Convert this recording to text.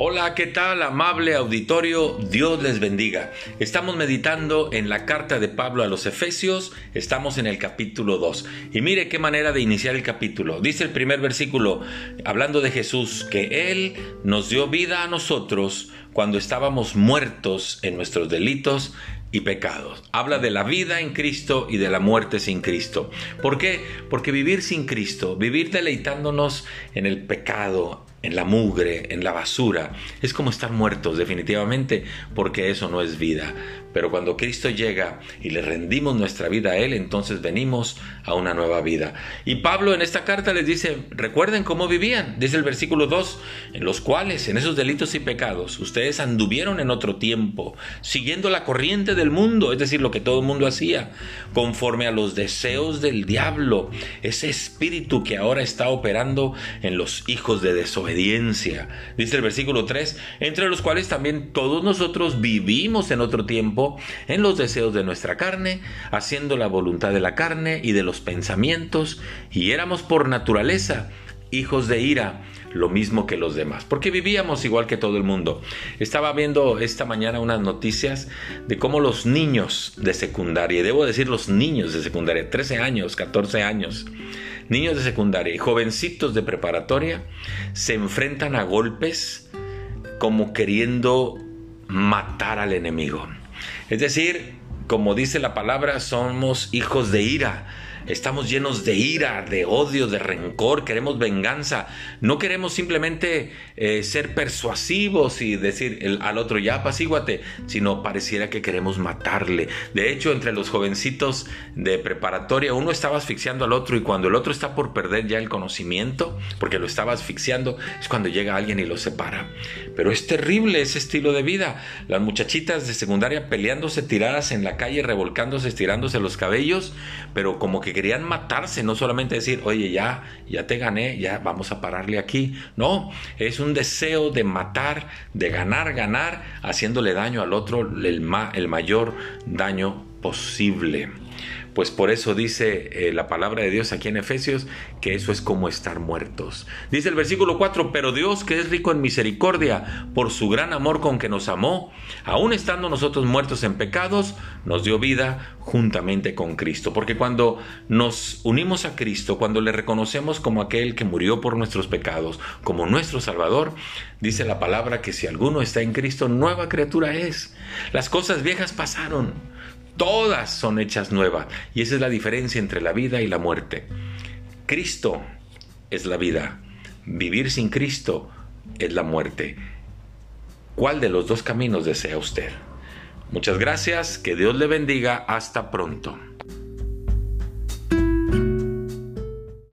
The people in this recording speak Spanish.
Hola, ¿qué tal, amable auditorio? Dios les bendiga. Estamos meditando en la carta de Pablo a los Efesios, estamos en el capítulo 2. Y mire qué manera de iniciar el capítulo. Dice el primer versículo, hablando de Jesús, que Él nos dio vida a nosotros cuando estábamos muertos en nuestros delitos y pecados. Habla de la vida en Cristo y de la muerte sin Cristo. ¿Por qué? Porque vivir sin Cristo, vivir deleitándonos en el pecado, en la mugre, en la basura, es como estar muertos definitivamente, porque eso no es vida. Pero cuando Cristo llega y le rendimos nuestra vida a Él, entonces venimos a una nueva vida. Y Pablo en esta carta les dice, recuerden cómo vivían, dice el versículo 2, en los cuales, en esos delitos y pecados, ustedes anduvieron en otro tiempo, siguiendo la corriente del mundo, es decir, lo que todo el mundo hacía, conforme a los deseos del diablo, ese espíritu que ahora está operando en los hijos de desobediencia. Dice el versículo 3, entre los cuales también todos nosotros vivimos en otro tiempo, en los deseos de nuestra carne, haciendo la voluntad de la carne y de los pensamientos, y éramos por naturaleza hijos de ira, lo mismo que los demás, porque vivíamos igual que todo el mundo. Estaba viendo esta mañana unas noticias de cómo los niños de secundaria, debo decir los niños de secundaria, 13 años, 14 años, niños de secundaria y jovencitos de preparatoria, se enfrentan a golpes como queriendo matar al enemigo. Es decir, como dice la palabra, somos hijos de ira Estamos llenos de ira, de odio, de rencor, queremos venganza. No queremos simplemente eh, ser persuasivos y decir al otro ya apacíguate, sino pareciera que queremos matarle. De hecho, entre los jovencitos de preparatoria, uno estaba asfixiando al otro y cuando el otro está por perder ya el conocimiento, porque lo estaba asfixiando, es cuando llega alguien y lo separa. Pero es terrible ese estilo de vida. Las muchachitas de secundaria peleándose tiradas en la calle, revolcándose, estirándose los cabellos, pero como que querían matarse, no solamente decir, oye, ya, ya te gané, ya vamos a pararle aquí. No, es un deseo de matar, de ganar, ganar, haciéndole daño al otro, el, el mayor daño posible. Pues por eso dice eh, la palabra de Dios aquí en Efesios que eso es como estar muertos. Dice el versículo 4, pero Dios que es rico en misericordia, por su gran amor con que nos amó, aun estando nosotros muertos en pecados, nos dio vida juntamente con Cristo. Porque cuando nos unimos a Cristo, cuando le reconocemos como aquel que murió por nuestros pecados, como nuestro Salvador, dice la palabra que si alguno está en Cristo, nueva criatura es. Las cosas viejas pasaron todas son hechas nuevas. Y esa es la diferencia entre la vida y la muerte. Cristo es la vida. Vivir sin Cristo es la muerte. ¿Cuál de los dos caminos desea usted? Muchas gracias, que Dios le bendiga, hasta pronto.